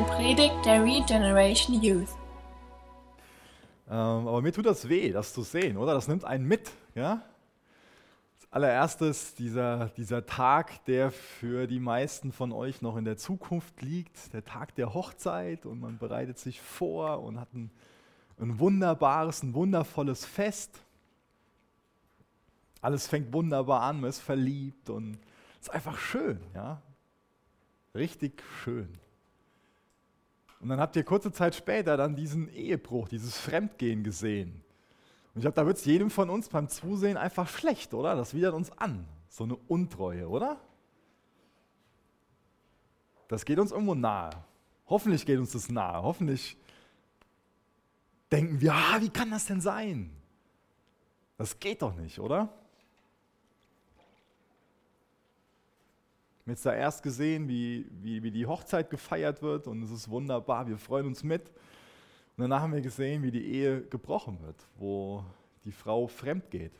eine Predigt der Regeneration Youth. Ähm, aber mir tut das weh, das zu sehen, oder? Das nimmt einen mit. Ja? Als allererstes dieser, dieser Tag, der für die meisten von euch noch in der Zukunft liegt, der Tag der Hochzeit und man bereitet sich vor und hat ein, ein wunderbares, ein wundervolles Fest. Alles fängt wunderbar an, man ist verliebt und es ist einfach schön, ja. Richtig schön. Und dann habt ihr kurze Zeit später dann diesen Ehebruch, dieses Fremdgehen gesehen. Und ich glaube, da wird es jedem von uns beim Zusehen einfach schlecht, oder? Das widert uns an. So eine Untreue, oder? Das geht uns irgendwo nahe. Hoffentlich geht uns das nahe. Hoffentlich denken wir, ah, wie kann das denn sein? Das geht doch nicht, oder? Haben jetzt da erst gesehen, wie, wie, wie die Hochzeit gefeiert wird und es ist wunderbar, wir freuen uns mit. Und danach haben wir gesehen, wie die Ehe gebrochen wird, wo die Frau fremd geht.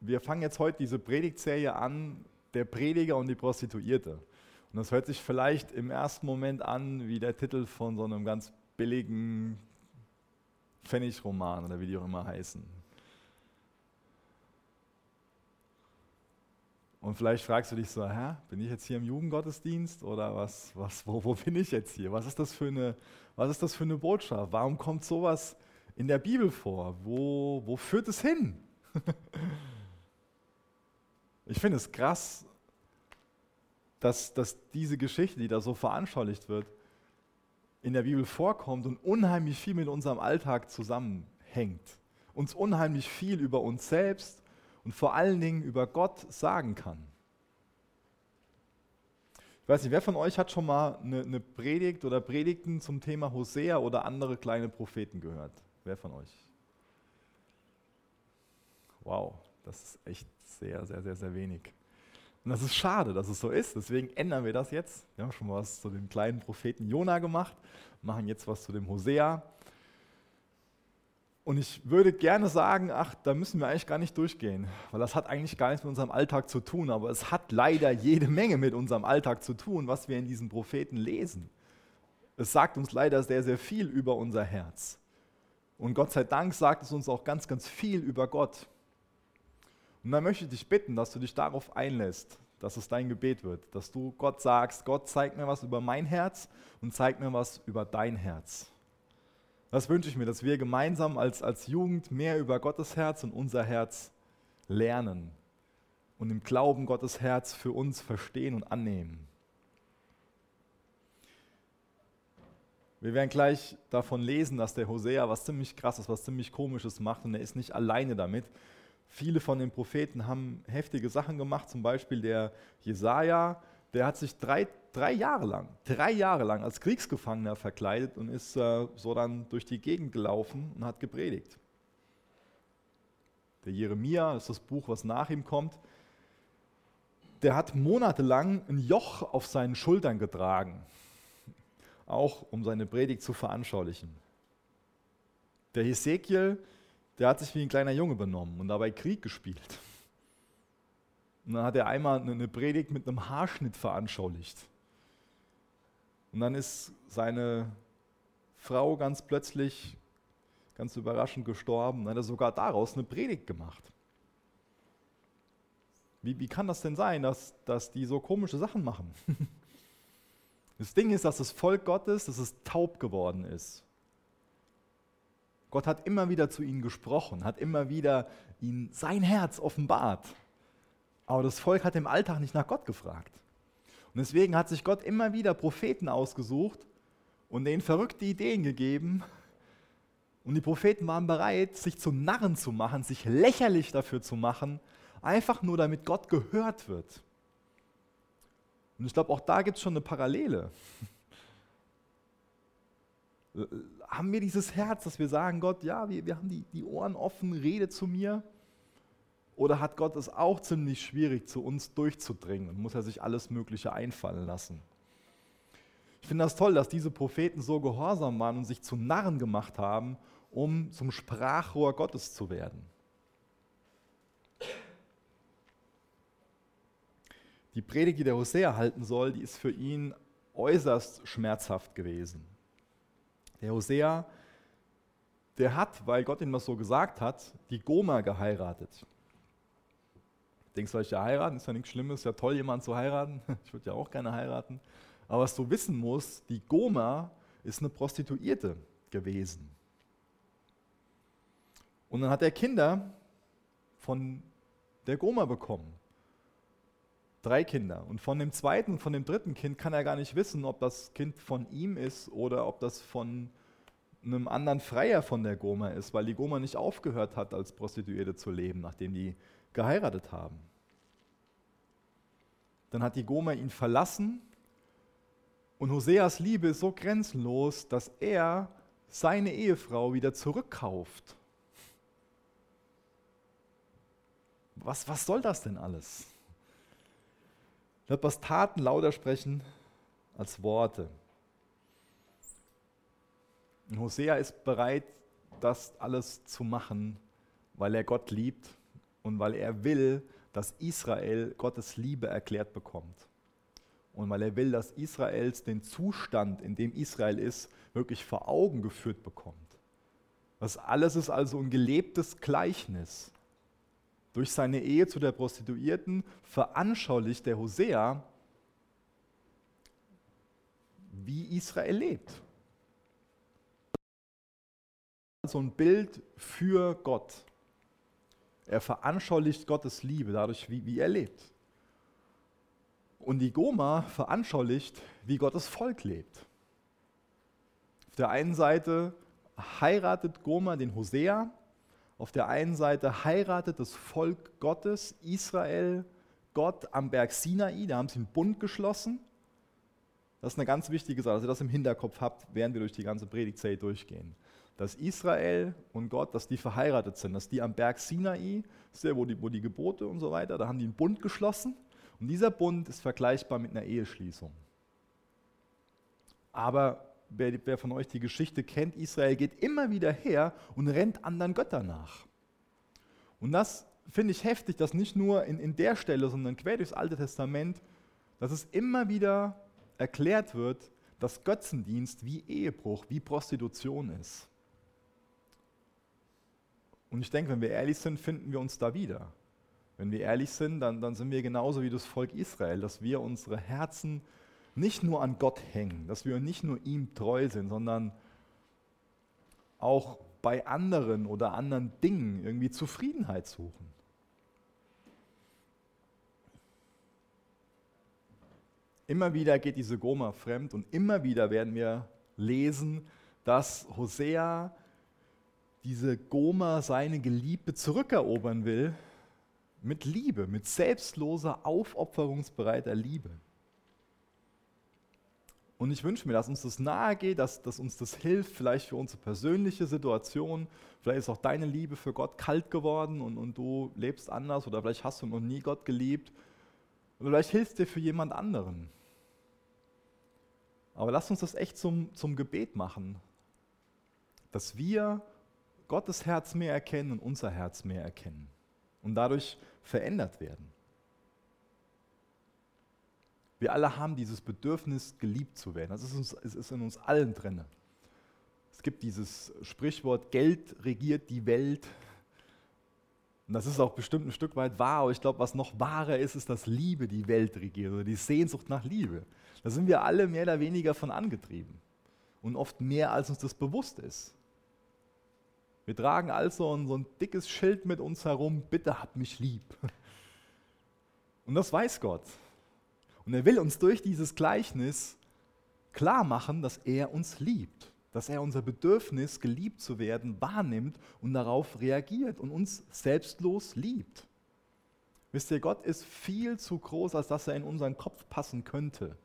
Wir fangen jetzt heute diese Predigtserie an, der Prediger und die Prostituierte. Und das hört sich vielleicht im ersten Moment an wie der Titel von so einem ganz billigen Pfennigroman oder wie die auch immer heißen. Und vielleicht fragst du dich so, hä, bin ich jetzt hier im Jugendgottesdienst oder was, was, wo, wo bin ich jetzt hier? Was ist, das für eine, was ist das für eine Botschaft? Warum kommt sowas in der Bibel vor? Wo, wo führt es hin? ich finde es krass, dass, dass diese Geschichte, die da so veranschaulicht wird, in der Bibel vorkommt und unheimlich viel mit unserem Alltag zusammenhängt. Uns unheimlich viel über uns selbst und vor allen Dingen über Gott sagen kann. Ich weiß nicht, wer von euch hat schon mal eine, eine Predigt oder Predigten zum Thema Hosea oder andere kleine Propheten gehört? Wer von euch? Wow, das ist echt sehr, sehr, sehr, sehr wenig. Und das ist schade, dass es so ist. Deswegen ändern wir das jetzt. Wir haben schon mal was zu dem kleinen Propheten Jona gemacht, machen jetzt was zu dem Hosea. Und ich würde gerne sagen, ach, da müssen wir eigentlich gar nicht durchgehen, weil das hat eigentlich gar nichts mit unserem Alltag zu tun, aber es hat leider jede Menge mit unserem Alltag zu tun, was wir in diesen Propheten lesen. Es sagt uns leider sehr, sehr viel über unser Herz. Und Gott sei Dank sagt es uns auch ganz, ganz viel über Gott. Und dann möchte ich dich bitten, dass du dich darauf einlässt, dass es dein Gebet wird, dass du Gott sagst, Gott zeig mir was über mein Herz und zeig mir was über dein Herz. Das wünsche ich mir, dass wir gemeinsam als, als Jugend mehr über Gottes Herz und unser Herz lernen und im Glauben Gottes Herz für uns verstehen und annehmen. Wir werden gleich davon lesen, dass der Hosea was ziemlich krasses, was ziemlich komisches macht und er ist nicht alleine damit. Viele von den Propheten haben heftige Sachen gemacht, zum Beispiel der Jesaja, der hat sich drei, drei Jahre lang, drei Jahre lang als Kriegsgefangener verkleidet und ist äh, so dann durch die Gegend gelaufen und hat gepredigt. Der Jeremia, das ist das Buch, was nach ihm kommt, der hat monatelang ein Joch auf seinen Schultern getragen, auch um seine Predigt zu veranschaulichen. Der Hesekiel, der hat sich wie ein kleiner Junge benommen und dabei Krieg gespielt. Und dann hat er einmal eine Predigt mit einem Haarschnitt veranschaulicht. Und dann ist seine Frau ganz plötzlich, ganz überraschend gestorben. Dann hat er sogar daraus eine Predigt gemacht. Wie, wie kann das denn sein, dass, dass die so komische Sachen machen? Das Ding ist, dass das Volk Gottes, dass es taub geworden ist. Gott hat immer wieder zu ihnen gesprochen, hat immer wieder ihnen sein Herz offenbart. Aber das Volk hat im Alltag nicht nach Gott gefragt. Und deswegen hat sich Gott immer wieder Propheten ausgesucht und denen verrückte Ideen gegeben. Und die Propheten waren bereit, sich zu Narren zu machen, sich lächerlich dafür zu machen, einfach nur damit Gott gehört wird. Und ich glaube, auch da gibt es schon eine Parallele. haben wir dieses Herz, dass wir sagen, Gott, ja, wir, wir haben die, die Ohren offen, rede zu mir. Oder hat Gott es auch ziemlich schwierig, zu uns durchzudringen und muss er sich alles Mögliche einfallen lassen? Ich finde das toll, dass diese Propheten so gehorsam waren und sich zu Narren gemacht haben, um zum Sprachrohr Gottes zu werden. die Predigt, die der Hosea halten soll, die ist für ihn äußerst schmerzhaft gewesen. Der Hosea, der hat, weil Gott ihm das so gesagt hat, die Goma geheiratet. Denkst du, ich ja heiraten? Ist ja nichts Schlimmes, ist ja toll, jemanden zu heiraten. Ich würde ja auch gerne heiraten. Aber was du wissen musst, die Goma ist eine Prostituierte gewesen. Und dann hat er Kinder von der Goma bekommen. Drei Kinder. Und von dem zweiten von dem dritten Kind kann er gar nicht wissen, ob das Kind von ihm ist oder ob das von einem anderen Freier von der Goma ist, weil die Goma nicht aufgehört hat, als Prostituierte zu leben, nachdem die geheiratet haben. Dann hat die Goma ihn verlassen und Hoseas Liebe ist so grenzenlos, dass er seine Ehefrau wieder zurückkauft. Was, was soll das denn alles? Wird was Taten lauter sprechen als Worte. Und Hosea ist bereit, das alles zu machen, weil er Gott liebt und weil er will, dass Israel Gottes Liebe erklärt bekommt. Und weil er will, dass Israels den Zustand, in dem Israel ist, wirklich vor Augen geführt bekommt. Das alles ist also ein gelebtes Gleichnis. Durch seine Ehe zu der Prostituierten veranschaulicht der Hosea, wie Israel lebt. So ein Bild für Gott. Er veranschaulicht Gottes Liebe dadurch, wie, wie er lebt. Und die Goma veranschaulicht, wie Gottes Volk lebt. Auf der einen Seite heiratet Goma den Hosea, auf der einen Seite heiratet das Volk Gottes, Israel, Gott am Berg Sinai, da haben sie einen Bund geschlossen. Das ist eine ganz wichtige Sache, dass ihr das im Hinterkopf habt, während wir durch die ganze Predigtzeit durchgehen dass Israel und Gott, dass die verheiratet sind, dass die am Berg Sinai, wo die, wo die Gebote und so weiter, da haben die einen Bund geschlossen und dieser Bund ist vergleichbar mit einer Eheschließung. Aber wer, wer von euch die Geschichte kennt, Israel geht immer wieder her und rennt anderen Göttern nach. Und das finde ich heftig, dass nicht nur in, in der Stelle, sondern quer durchs Alte Testament, dass es immer wieder erklärt wird, dass Götzendienst wie Ehebruch, wie Prostitution ist. Und ich denke, wenn wir ehrlich sind, finden wir uns da wieder. Wenn wir ehrlich sind, dann, dann sind wir genauso wie das Volk Israel, dass wir unsere Herzen nicht nur an Gott hängen, dass wir nicht nur ihm treu sind, sondern auch bei anderen oder anderen Dingen irgendwie Zufriedenheit suchen. Immer wieder geht diese Goma fremd und immer wieder werden wir lesen, dass Hosea diese Goma seine Geliebte zurückerobern will, mit Liebe, mit selbstloser, aufopferungsbereiter Liebe. Und ich wünsche mir, dass uns das nahe geht, dass, dass uns das hilft, vielleicht für unsere persönliche Situation. Vielleicht ist auch deine Liebe für Gott kalt geworden und, und du lebst anders oder vielleicht hast du noch nie Gott geliebt. Oder vielleicht hilft dir für jemand anderen. Aber lass uns das echt zum, zum Gebet machen, dass wir Gottes Herz mehr erkennen und unser Herz mehr erkennen und dadurch verändert werden. Wir alle haben dieses Bedürfnis, geliebt zu werden. Das ist, uns, es ist in uns allen drin. Es gibt dieses Sprichwort, Geld regiert die Welt. Und das ist auch bestimmt ein Stück weit wahr, aber ich glaube, was noch wahrer ist, ist, dass Liebe die Welt regiert oder die Sehnsucht nach Liebe. Da sind wir alle mehr oder weniger von angetrieben. Und oft mehr, als uns das bewusst ist. Wir tragen also so ein dickes Schild mit uns herum, bitte hab mich lieb. Und das weiß Gott. Und er will uns durch dieses Gleichnis klar machen, dass er uns liebt, dass er unser Bedürfnis, geliebt zu werden, wahrnimmt und darauf reagiert und uns selbstlos liebt. Wisst ihr, Gott ist viel zu groß, als dass er in unseren Kopf passen könnte.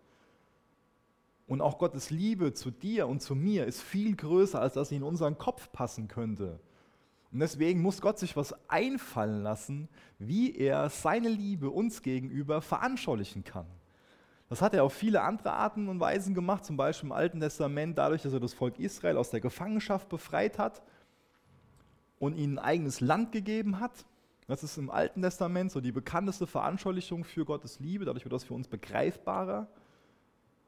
Und auch Gottes Liebe zu dir und zu mir ist viel größer, als dass sie in unseren Kopf passen könnte. Und deswegen muss Gott sich was einfallen lassen, wie er seine Liebe uns gegenüber veranschaulichen kann. Das hat er auf viele andere Arten und Weisen gemacht, zum Beispiel im Alten Testament, dadurch, dass er das Volk Israel aus der Gefangenschaft befreit hat und ihnen ein eigenes Land gegeben hat. Das ist im Alten Testament so die bekannteste Veranschaulichung für Gottes Liebe, dadurch wird das für uns begreifbarer.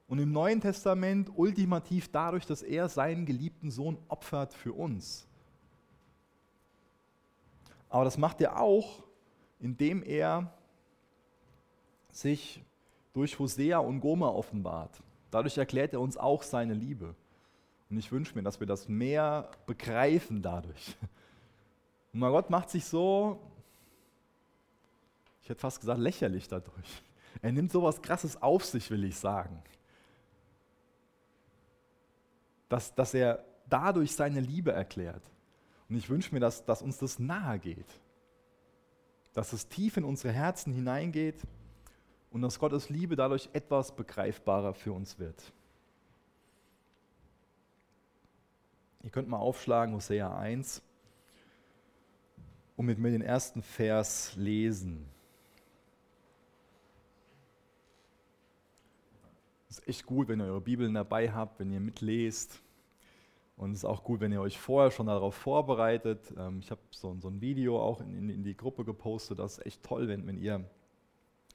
Und im Neuen Testament ultimativ dadurch, dass er seinen geliebten Sohn opfert für uns. Aber das macht er auch, indem er sich durch Hosea und Gomer offenbart. Dadurch erklärt er uns auch seine Liebe. Und ich wünsche mir, dass wir das mehr begreifen dadurch. Und mein Gott macht sich so, ich hätte fast gesagt, lächerlich dadurch. Er nimmt sowas Krasses auf sich, will ich sagen. Dass, dass er dadurch seine Liebe erklärt. Und ich wünsche mir, dass, dass uns das nahe geht. Dass es tief in unsere Herzen hineingeht und dass Gottes Liebe dadurch etwas begreifbarer für uns wird. Ihr könnt mal aufschlagen, Hosea 1, und mit mir den ersten Vers lesen. Es ist echt gut, wenn ihr eure Bibeln dabei habt, wenn ihr mitlest. Und es ist auch gut, wenn ihr euch vorher schon darauf vorbereitet. Ähm, ich habe so, ein Video auch in, die Gruppe gepostet. Das ist echt toll, wenn, wenn ihr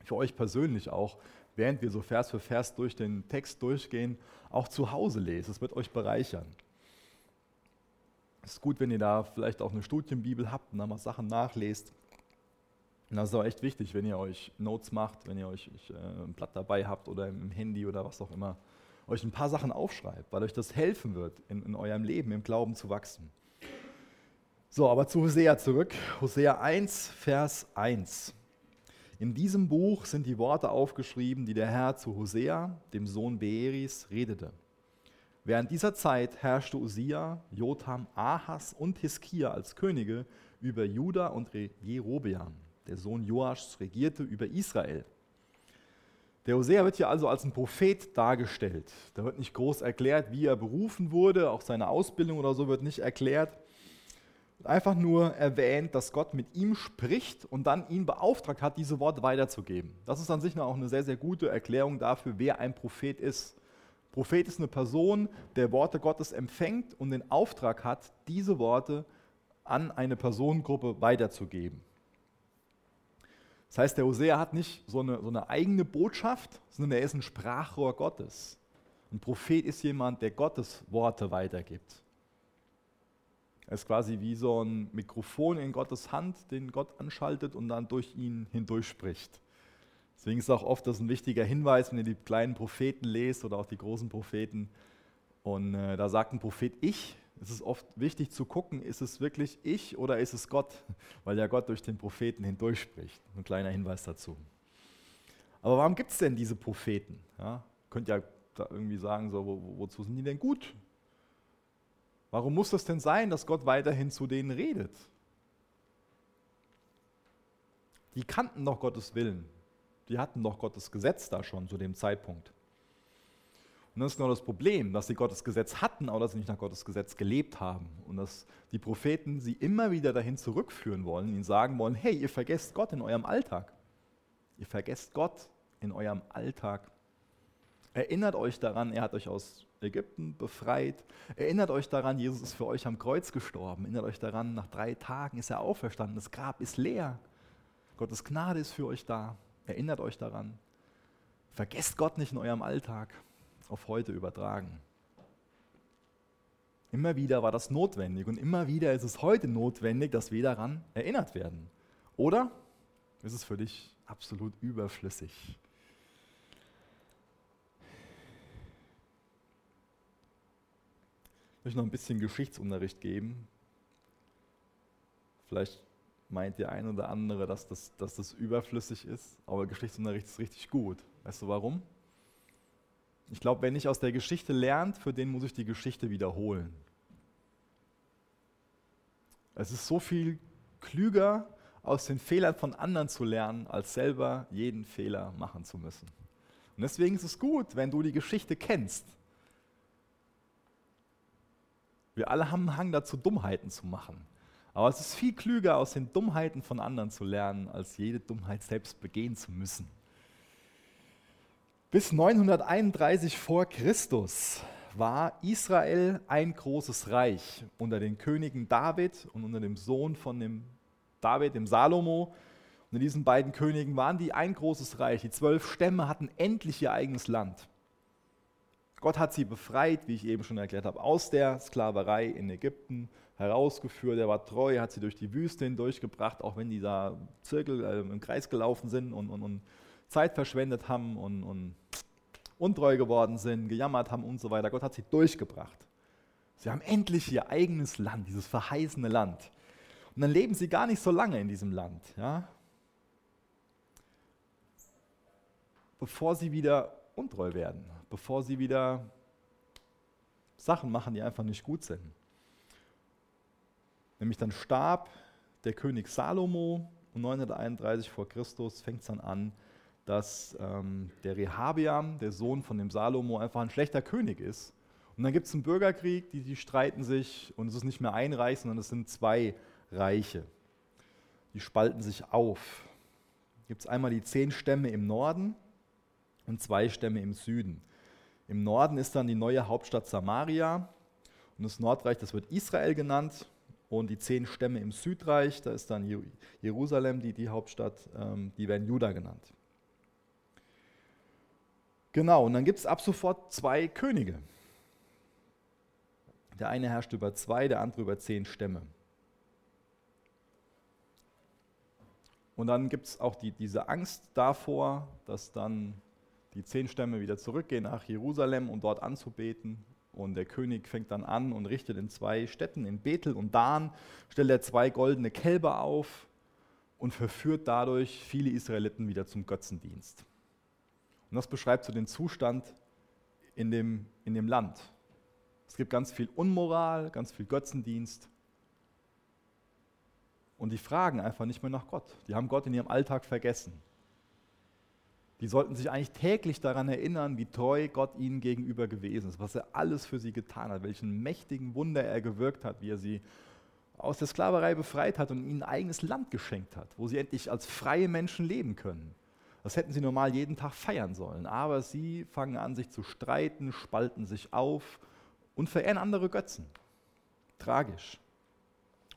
für euch persönlich auch, während wir so Vers für Vers durch den Text durchgehen, auch zu Hause lest. Es wird euch bereichern. Es ist gut, wenn ihr da vielleicht auch eine Studienbibel habt und da mal Sachen nachlest. Das ist auch echt wichtig, wenn ihr euch Notes macht, wenn ihr euch äh, ein Blatt dabei habt oder im Handy oder was auch immer, euch ein paar Sachen aufschreibt, weil euch das helfen wird, in, in eurem Leben, im Glauben zu wachsen. So, aber zu Hosea zurück. Hosea 1, Vers 1. In diesem Buch sind die Worte aufgeschrieben, die der Herr zu Hosea, dem Sohn Beeris, redete. Während dieser Zeit herrschte Usia, Jotham, Ahas und Hiskia als Könige über Juda und Jerobeam. Der Sohn Joaschs regierte über Israel. Der Hosea wird hier also als ein Prophet dargestellt. Da wird nicht groß erklärt, wie er berufen wurde, auch seine Ausbildung oder so wird nicht erklärt. Einfach nur erwähnt, dass Gott mit ihm spricht und dann ihn beauftragt hat, diese Worte weiterzugeben. Das ist an sich auch eine sehr, sehr gute Erklärung dafür, wer ein Prophet ist. Prophet ist eine Person, der Worte Gottes empfängt und den Auftrag hat, diese Worte an eine Personengruppe weiterzugeben. Das heißt, der Hosea hat nicht so eine, so eine eigene Botschaft, sondern er ist ein Sprachrohr Gottes. Ein Prophet ist jemand, der Gottes Worte weitergibt. Er ist quasi wie so ein Mikrofon in Gottes Hand, den Gott anschaltet und dann durch ihn hindurch spricht. Deswegen ist auch oft das ein wichtiger Hinweis, wenn ihr die kleinen Propheten lest oder auch die großen Propheten. Und äh, da sagt ein Prophet ich. Es ist oft wichtig zu gucken, ist es wirklich ich oder ist es Gott? Weil ja Gott durch den Propheten hindurch spricht. Ein kleiner Hinweis dazu. Aber warum gibt es denn diese Propheten? Ja, könnt ja da irgendwie sagen, so, wo, wozu sind die denn gut? Warum muss das denn sein, dass Gott weiterhin zu denen redet? Die kannten doch Gottes Willen die hatten doch Gottes Gesetz da schon zu dem Zeitpunkt. Und das ist genau das Problem, dass sie Gottes Gesetz hatten, aber dass sie nicht nach Gottes Gesetz gelebt haben. Und dass die Propheten sie immer wieder dahin zurückführen wollen, ihnen sagen wollen, hey, ihr vergesst Gott in eurem Alltag. Ihr vergesst Gott in eurem Alltag. Erinnert euch daran, er hat euch aus Ägypten befreit. Erinnert euch daran, Jesus ist für euch am Kreuz gestorben. Erinnert euch daran, nach drei Tagen ist er auferstanden. Das Grab ist leer. Gottes Gnade ist für euch da. Erinnert euch daran. Vergesst Gott nicht in eurem Alltag auf heute übertragen. Immer wieder war das notwendig und immer wieder ist es heute notwendig, dass wir daran erinnert werden. Oder ist es für dich absolut überflüssig? Ich möchte noch ein bisschen Geschichtsunterricht geben. Vielleicht meint der ein oder andere, dass das, dass das überflüssig ist, aber Geschichtsunterricht ist richtig gut. Weißt du warum? Ich glaube, wenn ich aus der Geschichte lernt, für den muss ich die Geschichte wiederholen. Es ist so viel klüger, aus den Fehlern von anderen zu lernen, als selber jeden Fehler machen zu müssen. Und deswegen ist es gut, wenn du die Geschichte kennst. Wir alle haben einen Hang dazu, Dummheiten zu machen. Aber es ist viel klüger, aus den Dummheiten von anderen zu lernen, als jede Dummheit selbst begehen zu müssen. Bis 931 vor Christus war Israel ein großes Reich unter den Königen David und unter dem Sohn von dem David, dem Salomo. In diesen beiden Königen waren die ein großes Reich. Die zwölf Stämme hatten endlich ihr eigenes Land. Gott hat sie befreit, wie ich eben schon erklärt habe, aus der Sklaverei in Ägypten herausgeführt. Er war treu, hat sie durch die Wüste hindurchgebracht, auch wenn die da Zirkel äh, im Kreis gelaufen sind und, und, und Zeit verschwendet haben und, und untreu geworden sind, gejammert haben und so weiter. Gott hat sie durchgebracht. Sie haben endlich ihr eigenes Land, dieses verheißene Land. Und dann leben sie gar nicht so lange in diesem Land, ja? bevor sie wieder untreu werden, bevor sie wieder Sachen machen, die einfach nicht gut sind. Nämlich dann starb der König Salomo und 931 vor Christus fängt es dann an, dass ähm, der Rehabiam, der Sohn von dem Salomo, einfach ein schlechter König ist. Und dann gibt es einen Bürgerkrieg, die, die streiten sich und es ist nicht mehr ein Reich, sondern es sind zwei Reiche. Die spalten sich auf. Gibt es einmal die zehn Stämme im Norden und zwei Stämme im Süden. Im Norden ist dann die neue Hauptstadt Samaria und das Nordreich, das wird Israel genannt und die zehn Stämme im Südreich, da ist dann Jerusalem, die, die Hauptstadt, ähm, die werden Juda genannt. Genau, und dann gibt es ab sofort zwei Könige. Der eine herrscht über zwei, der andere über zehn Stämme. Und dann gibt es auch die, diese Angst davor, dass dann die zehn Stämme wieder zurückgehen nach Jerusalem, um dort anzubeten. Und der König fängt dann an und richtet in zwei Städten, in Bethel und Dan, stellt er zwei goldene Kälber auf und verführt dadurch viele Israeliten wieder zum Götzendienst. Und das beschreibt so den Zustand in dem, in dem Land. Es gibt ganz viel Unmoral, ganz viel Götzendienst. Und die fragen einfach nicht mehr nach Gott. Die haben Gott in ihrem Alltag vergessen. Die sollten sich eigentlich täglich daran erinnern, wie treu Gott ihnen gegenüber gewesen ist, was er alles für sie getan hat, welchen mächtigen Wunder er gewirkt hat, wie er sie aus der Sklaverei befreit hat und ihnen ein eigenes Land geschenkt hat, wo sie endlich als freie Menschen leben können. Das hätten sie normal jeden Tag feiern sollen. Aber sie fangen an, sich zu streiten, spalten sich auf und verehren andere Götzen. Tragisch.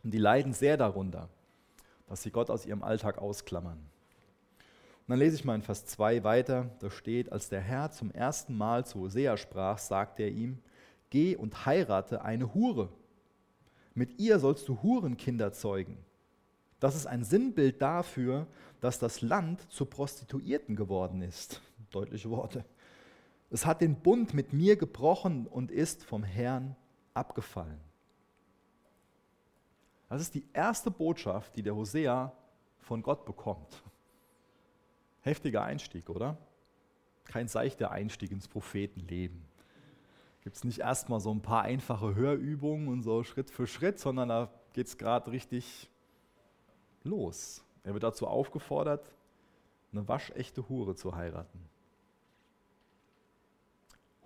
Und die leiden sehr darunter, dass sie Gott aus ihrem Alltag ausklammern. Und dann lese ich mal in Vers 2 weiter, da steht, als der Herr zum ersten Mal zu Hosea sprach, sagte er ihm, geh und heirate eine Hure. Mit ihr sollst du Hurenkinder zeugen. Das ist ein Sinnbild dafür, dass das Land zu Prostituierten geworden ist. Deutliche Worte. Es hat den Bund mit mir gebrochen und ist vom Herrn abgefallen. Das ist die erste Botschaft, die der Hosea von Gott bekommt. Heftiger Einstieg, oder? Kein seichter Einstieg ins Prophetenleben. Gibt es nicht erstmal so ein paar einfache Hörübungen und so Schritt für Schritt, sondern da geht es gerade richtig los. Er wird dazu aufgefordert, eine waschechte Hure zu heiraten.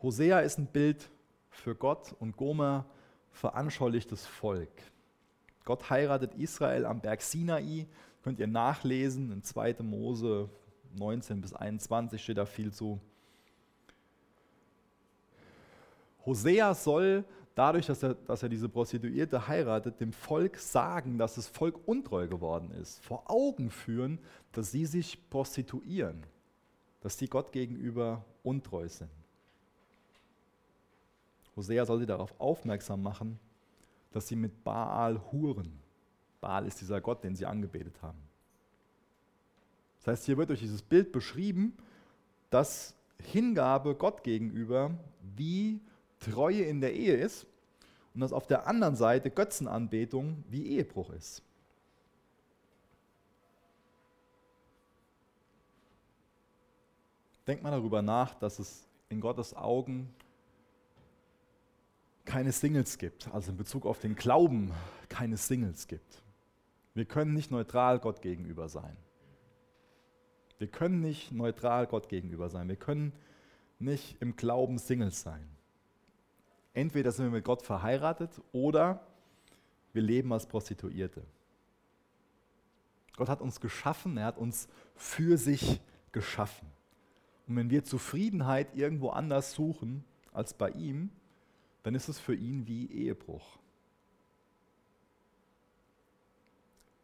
Hosea ist ein Bild für Gott und Gomer veranschaulicht das Volk. Gott heiratet Israel am Berg Sinai, könnt ihr nachlesen, in 2. Mose 19 bis 21 steht da viel zu. Hosea soll dadurch, dass er, dass er diese Prostituierte heiratet, dem Volk sagen, dass das Volk untreu geworden ist, vor Augen führen, dass sie sich prostituieren, dass sie Gott gegenüber untreu sind. Hosea soll sie darauf aufmerksam machen, dass sie mit Baal huren. Baal ist dieser Gott, den sie angebetet haben. Das heißt, hier wird durch dieses Bild beschrieben, dass Hingabe Gott gegenüber wie Treue in der Ehe ist und dass auf der anderen Seite Götzenanbetung wie Ehebruch ist. Denk mal darüber nach, dass es in Gottes Augen keine Singles gibt, also in Bezug auf den Glauben keine Singles gibt. Wir können nicht neutral Gott gegenüber sein. Wir können nicht neutral Gott gegenüber sein. Wir können nicht im Glauben Singles sein. Entweder sind wir mit Gott verheiratet oder wir leben als Prostituierte. Gott hat uns geschaffen, er hat uns für sich geschaffen. Und wenn wir Zufriedenheit irgendwo anders suchen als bei ihm, dann ist es für ihn wie Ehebruch.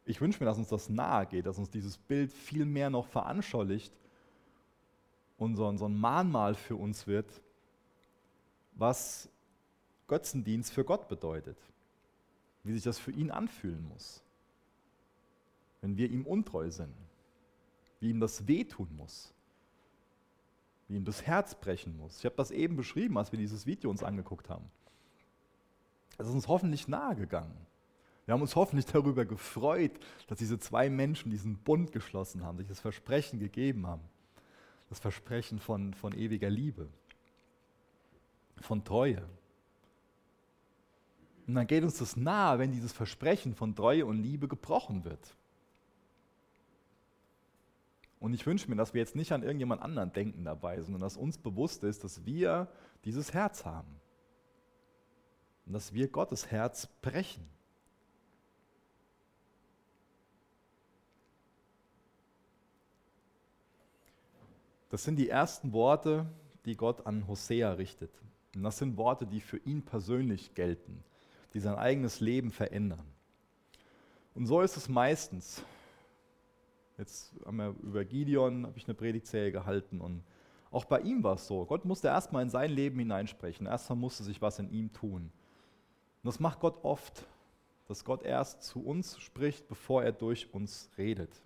Ich wünsche mir, dass uns das nahe geht, dass uns dieses Bild viel mehr noch veranschaulicht und so, ein Mahnmal für uns wird, was Götzendienst für Gott bedeutet, wie sich das für ihn anfühlen muss, wenn wir ihm untreu sind, wie ihm das wehtun muss, wie ihm das Herz brechen muss. Ich habe das eben beschrieben, als wir dieses Video uns angeguckt haben. Es ist uns hoffentlich nahegegangen. Wir haben uns hoffentlich darüber gefreut, dass diese zwei Menschen diesen Bund geschlossen haben, sich das Versprechen gegeben haben. Das Versprechen von, von ewiger Liebe, von Treue. Und dann geht uns das nahe, wenn dieses Versprechen von Treue und Liebe gebrochen wird. Und ich wünsche mir, dass wir jetzt nicht an irgendjemand anderen denken dabei, sondern dass uns bewusst ist, dass wir dieses Herz haben. Und dass wir Gottes Herz brechen. Das sind die ersten Worte, die Gott an Hosea richtet. Und das sind Worte, die für ihn persönlich gelten, die sein eigenes Leben verändern. Und so ist es meistens. Jetzt haben wir über Gideon habe ich eine Predigtserie gehalten und auch bei ihm war es so. Gott musste erstmal in sein Leben hineinsprechen. Erstmal musste sich was in ihm tun. Und das macht Gott oft, dass Gott erst zu uns spricht, bevor er durch uns redet.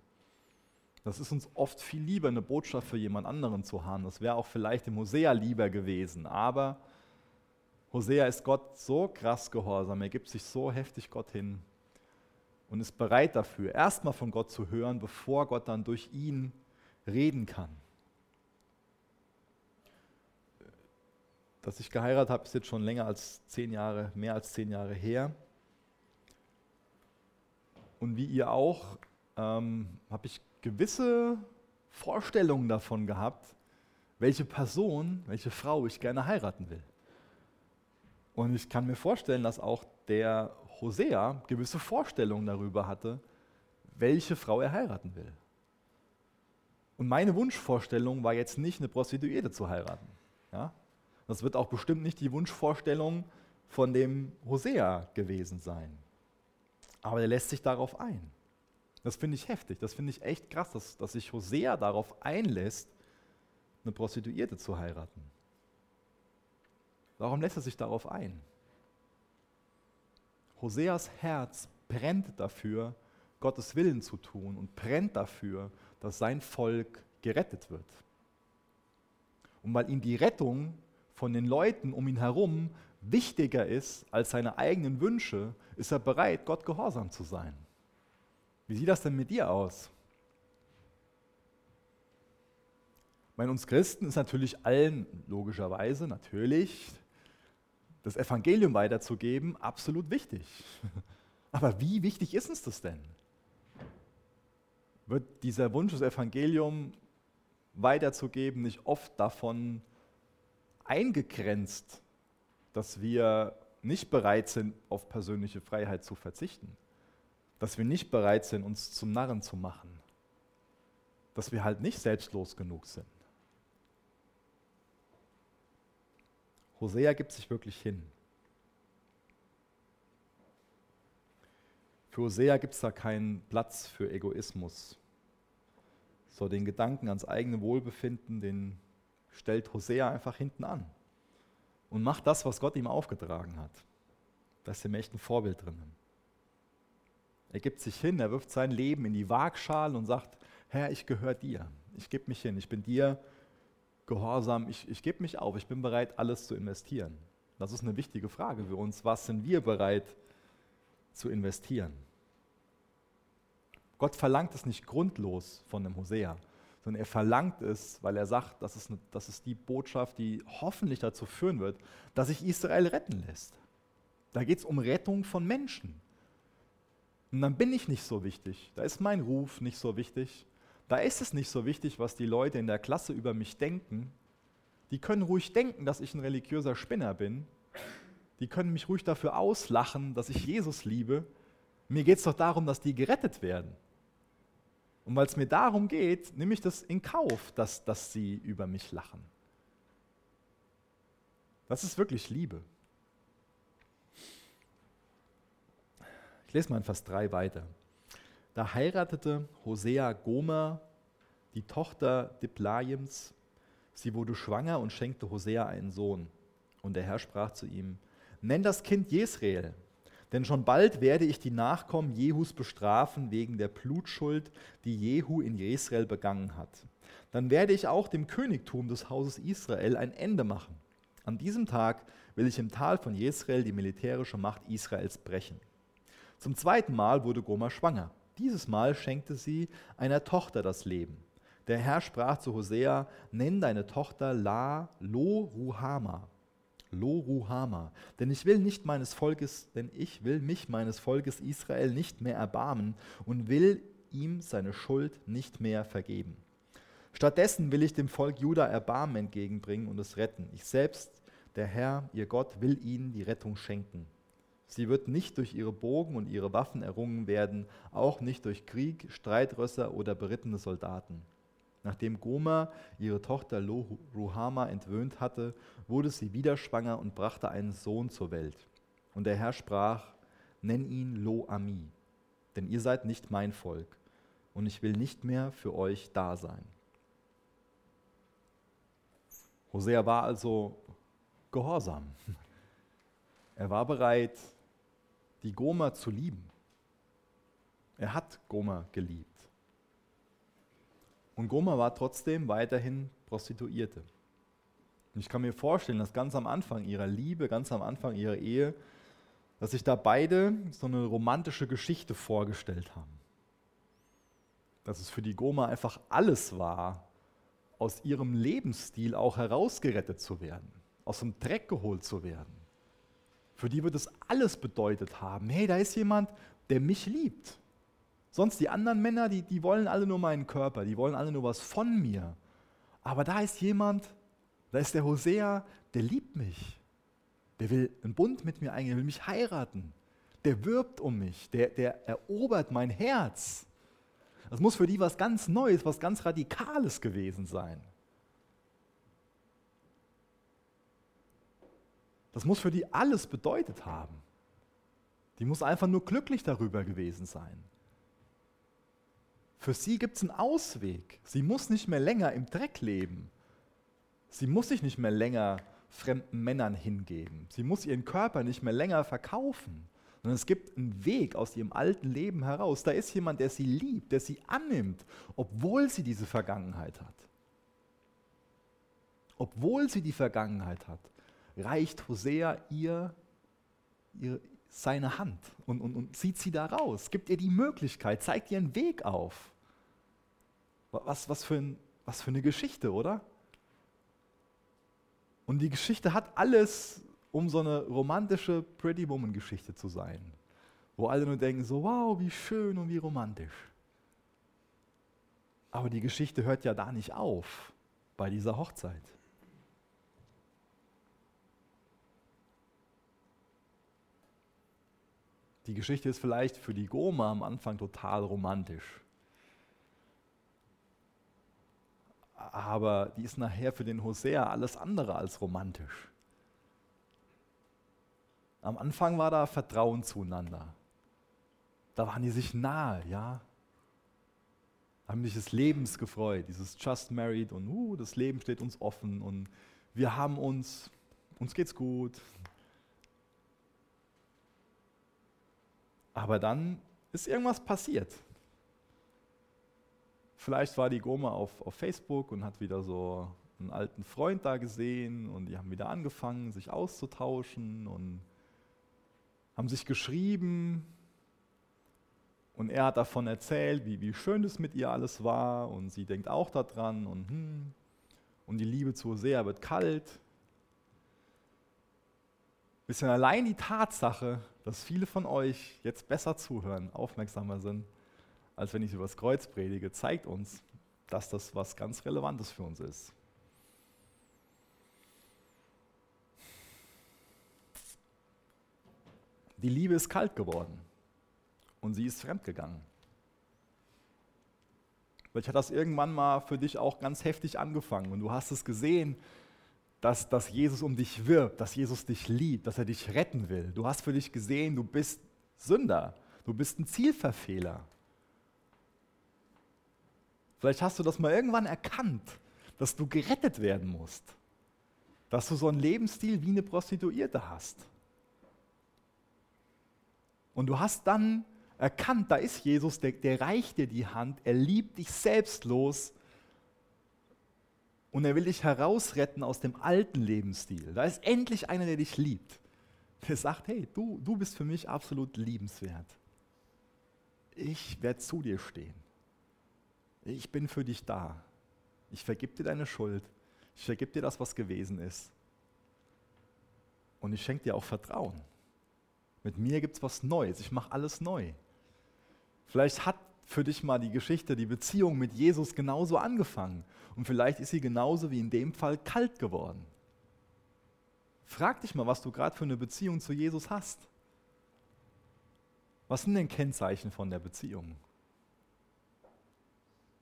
Das ist uns oft viel lieber, eine Botschaft für jemand anderen zu haben. Das wäre auch vielleicht dem Hosea lieber gewesen. Aber Hosea ist Gott so krass gehorsam, er gibt sich so heftig Gott hin und ist bereit dafür, erstmal von Gott zu hören, bevor Gott dann durch ihn reden kann. Dass ich geheiratet habe, ist jetzt schon länger als zehn Jahre, mehr als zehn Jahre her. Und wie ihr auch, ähm, habe ich gewisse Vorstellungen davon gehabt, welche Person, welche Frau ich gerne heiraten will. Und ich kann mir vorstellen, dass auch der Hosea gewisse Vorstellungen darüber hatte, welche Frau er heiraten will. Und meine Wunschvorstellung war jetzt nicht, eine Prostituierte zu heiraten. Ja? Das wird auch bestimmt nicht die Wunschvorstellung von dem Hosea gewesen sein. Aber er lässt sich darauf ein. Das finde ich heftig, das finde ich echt krass, dass, dass sich Hosea darauf einlässt, eine Prostituierte zu heiraten. Warum lässt er sich darauf ein? Hoseas Herz brennt dafür, Gottes Willen zu tun und brennt dafür, dass sein Volk gerettet wird. Und weil ihm die Rettung von den Leuten um ihn herum wichtiger ist als seine eigenen Wünsche, ist er bereit, Gott gehorsam zu sein. Wie sieht das denn mit dir aus? Bei uns Christen ist natürlich allen, logischerweise, natürlich, das Evangelium weiterzugeben, absolut wichtig. Aber wie wichtig ist uns das denn? Wird dieser Wunsch, das Evangelium weiterzugeben, nicht oft davon eingegrenzt, dass wir nicht bereit sind, auf persönliche Freiheit zu verzichten? dass wir nicht bereit sind, uns zum Narren zu machen, dass wir halt nicht selbstlos genug sind. Hosea gibt sich wirklich hin. Für Hosea gibt es da keinen Platz für Egoismus. So den Gedanken ans eigene Wohlbefinden, den stellt Hosea einfach hinten an und macht das, was Gott ihm aufgetragen hat. Da ist im echten Vorbild drinnen. Er gibt sich hin, er wirft sein Leben in die Waagschale und sagt, Herr, ich gehöre dir. Ich gebe mich hin, ich bin dir gehorsam, ich, ich gebe mich auf, ich bin bereit, alles zu investieren. Das ist eine wichtige Frage für uns. Was sind wir bereit zu investieren? Gott verlangt es nicht grundlos von dem Hosea, sondern er verlangt es, weil er sagt, das ist, eine, das ist die Botschaft, die hoffentlich dazu führen wird, dass sich Israel retten lässt. Da geht es um Rettung von Menschen. Und dann bin ich nicht so wichtig. Da ist mein Ruf nicht so wichtig. Da ist es nicht so wichtig, was die Leute in der Klasse über mich denken. Die können ruhig denken, dass ich ein religiöser Spinner bin. Die können mich ruhig dafür auslachen, dass ich Jesus liebe. Mir geht es doch darum, dass die gerettet werden. Und weil es mir darum geht, nehme ich das in Kauf, dass, dass sie über mich lachen. Das ist wirklich Liebe. Ich lese mal in Vers 3 weiter. Da heiratete Hosea Gomer, die Tochter Diplaims. Sie wurde schwanger und schenkte Hosea einen Sohn. Und der Herr sprach zu ihm, nenn das Kind Jesrael, denn schon bald werde ich die Nachkommen Jehus bestrafen wegen der Blutschuld, die Jehu in Jesrael begangen hat. Dann werde ich auch dem Königtum des Hauses Israel ein Ende machen. An diesem Tag will ich im Tal von Jesrael die militärische Macht Israels brechen. Zum zweiten Mal wurde Goma schwanger. Dieses Mal schenkte sie einer Tochter das Leben. Der Herr sprach zu Hosea: Nenn deine Tochter La Lo Ruhama. Lo Ruhama. Denn ich will nicht meines Volkes, denn ich will mich meines Volkes Israel nicht mehr erbarmen und will ihm seine Schuld nicht mehr vergeben. Stattdessen will ich dem Volk Juda Erbarmen entgegenbringen und es retten. Ich selbst, der Herr, ihr Gott, will ihnen die Rettung schenken. Sie wird nicht durch ihre Bogen und ihre Waffen errungen werden, auch nicht durch Krieg, Streitrösser oder berittene Soldaten. Nachdem Gomer ihre Tochter Ruhama entwöhnt hatte, wurde sie wieder schwanger und brachte einen Sohn zur Welt. Und der Herr sprach, nenn ihn Lo-Ami, denn ihr seid nicht mein Volk, und ich will nicht mehr für euch da sein. Hosea war also gehorsam. Er war bereit, die Gomer zu lieben. Er hat Gomer geliebt. Und Gomer war trotzdem weiterhin Prostituierte. Und ich kann mir vorstellen, dass ganz am Anfang ihrer Liebe, ganz am Anfang ihrer Ehe, dass sich da beide so eine romantische Geschichte vorgestellt haben. Dass es für die Goma einfach alles war, aus ihrem Lebensstil auch herausgerettet zu werden, aus dem Dreck geholt zu werden. Für die wird es alles bedeutet haben, hey, da ist jemand, der mich liebt. Sonst die anderen Männer, die, die wollen alle nur meinen Körper, die wollen alle nur was von mir. Aber da ist jemand, da ist der Hosea, der liebt mich. Der will einen Bund mit mir eingehen, will mich heiraten. Der wirbt um mich, der, der erobert mein Herz. Das muss für die was ganz Neues, was ganz Radikales gewesen sein. Das muss für die alles bedeutet haben. Die muss einfach nur glücklich darüber gewesen sein. Für sie gibt es einen Ausweg. Sie muss nicht mehr länger im Dreck leben. Sie muss sich nicht mehr länger fremden Männern hingeben. Sie muss ihren Körper nicht mehr länger verkaufen. Sondern es gibt einen Weg aus ihrem alten Leben heraus. Da ist jemand, der sie liebt, der sie annimmt, obwohl sie diese Vergangenheit hat. Obwohl sie die Vergangenheit hat, reicht Hosea ihr, ihr seine Hand und, und, und zieht sie da raus, gibt ihr die Möglichkeit, zeigt ihr einen Weg auf. Was, was, für ein, was für eine Geschichte, oder? Und die Geschichte hat alles, um so eine romantische Pretty Woman Geschichte zu sein, wo alle nur denken, so wow, wie schön und wie romantisch. Aber die Geschichte hört ja da nicht auf bei dieser Hochzeit. Die Geschichte ist vielleicht für die Goma am Anfang total romantisch. Aber die ist nachher für den Hosea alles andere als romantisch. Am Anfang war da Vertrauen zueinander. Da waren die sich nahe, ja. Haben sich des Lebens gefreut, dieses Just Married und uh, das Leben steht uns offen und wir haben uns, uns geht's gut, Aber dann ist irgendwas passiert. Vielleicht war die Goma auf, auf Facebook und hat wieder so einen alten Freund da gesehen und die haben wieder angefangen, sich auszutauschen und haben sich geschrieben. Und er hat davon erzählt, wie, wie schön es mit ihr alles war und sie denkt auch daran und, hm, und die Liebe zu Hosea wird kalt. Bisschen allein die Tatsache, dass viele von euch jetzt besser zuhören, aufmerksamer sind, als wenn ich über das Kreuz predige, zeigt uns, dass das was ganz Relevantes für uns ist. Die Liebe ist kalt geworden und sie ist fremdgegangen. Vielleicht hat das irgendwann mal für dich auch ganz heftig angefangen und du hast es gesehen, dass, dass Jesus um dich wirbt, dass Jesus dich liebt, dass er dich retten will. Du hast für dich gesehen, du bist Sünder, du bist ein Zielverfehler. Vielleicht hast du das mal irgendwann erkannt, dass du gerettet werden musst. Dass du so einen Lebensstil wie eine Prostituierte hast. Und du hast dann erkannt, da ist Jesus, der, der reicht dir die Hand, er liebt dich selbstlos und er will dich herausretten aus dem alten Lebensstil. Da ist endlich einer, der dich liebt. Der sagt, hey, du, du bist für mich absolut liebenswert. Ich werde zu dir stehen. Ich bin für dich da. Ich vergib dir deine Schuld. Ich vergib dir das, was gewesen ist. Und ich schenke dir auch Vertrauen. Mit mir gibt es was Neues. Ich mache alles neu. Vielleicht hat für dich mal die Geschichte, die Beziehung mit Jesus genauso angefangen. Und vielleicht ist sie genauso wie in dem Fall kalt geworden. Frag dich mal, was du gerade für eine Beziehung zu Jesus hast. Was sind denn Kennzeichen von der Beziehung?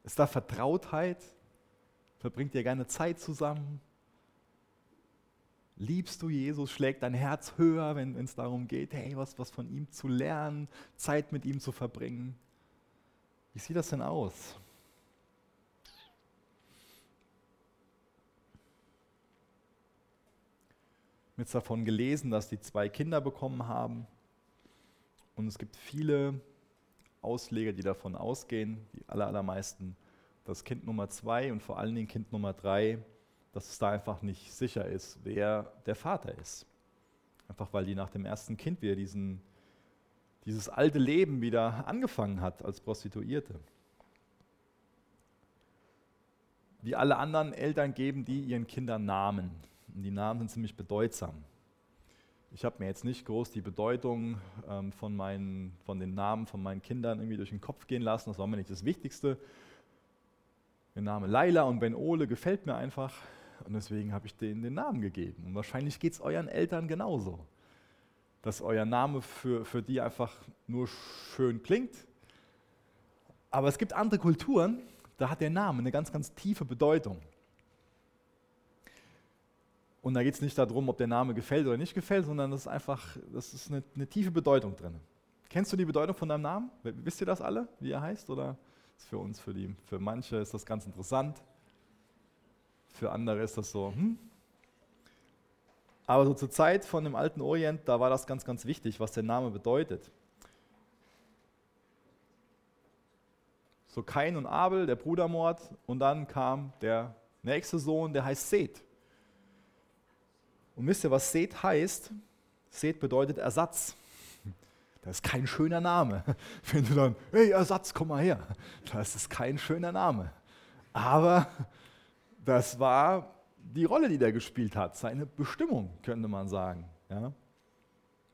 Ist da Vertrautheit? Verbringt ihr gerne Zeit zusammen? Liebst du Jesus? Schlägt dein Herz höher, wenn es darum geht, hey, was, was von ihm zu lernen, Zeit mit ihm zu verbringen? Wie sieht das denn aus? Jetzt davon gelesen, dass die zwei Kinder bekommen haben. Und es gibt viele Ausleger, die davon ausgehen, die allermeisten, dass Kind Nummer zwei und vor allen Dingen Kind Nummer drei, dass es da einfach nicht sicher ist, wer der Vater ist. Einfach weil die nach dem ersten Kind wieder diesen dieses alte Leben wieder angefangen hat als Prostituierte. Wie alle anderen Eltern geben die ihren Kindern Namen. Und die Namen sind ziemlich bedeutsam. Ich habe mir jetzt nicht groß die Bedeutung ähm, von, meinen, von den Namen von meinen Kindern irgendwie durch den Kopf gehen lassen. Das war mir nicht das Wichtigste. Der Name Laila und Ben Ole gefällt mir einfach und deswegen habe ich denen den Namen gegeben. Und wahrscheinlich geht es euren Eltern genauso dass euer Name für, für die einfach nur schön klingt. Aber es gibt andere Kulturen, da hat der Name eine ganz, ganz tiefe Bedeutung. Und da geht es nicht darum, ob der Name gefällt oder nicht gefällt, sondern das ist einfach, das ist eine, eine, tiefe Bedeutung drin. Kennst du die Bedeutung von deinem Namen? Wisst ihr das alle, wie er heißt? Oder ist für uns, für, die, für manche ist das ganz interessant. Für andere ist das so, hm, aber so zur Zeit von dem alten Orient, da war das ganz, ganz wichtig, was der Name bedeutet. So Kain und Abel, der Brudermord, und dann kam der nächste Sohn, der heißt Seth. Und wisst ihr, was Seth heißt? Seth bedeutet Ersatz. Das ist kein schöner Name. Wenn du dann, hey Ersatz, komm mal her. Das ist kein schöner Name. Aber das war die Rolle, die der gespielt hat, seine Bestimmung, könnte man sagen. Ja?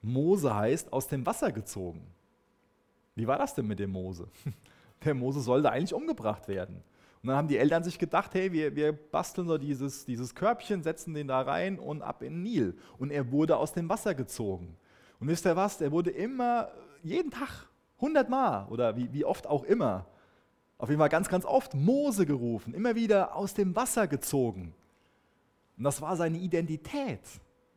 Mose heißt aus dem Wasser gezogen. Wie war das denn mit dem Mose? Der Mose sollte eigentlich umgebracht werden. Und dann haben die Eltern sich gedacht, hey, wir, wir basteln so dieses, dieses Körbchen, setzen den da rein und ab in den Nil. Und er wurde aus dem Wasser gezogen. Und wisst ihr was? Er wurde immer, jeden Tag, hundertmal oder wie, wie oft auch immer, auf jeden Fall ganz, ganz oft Mose gerufen, immer wieder aus dem Wasser gezogen. Und das war seine Identität.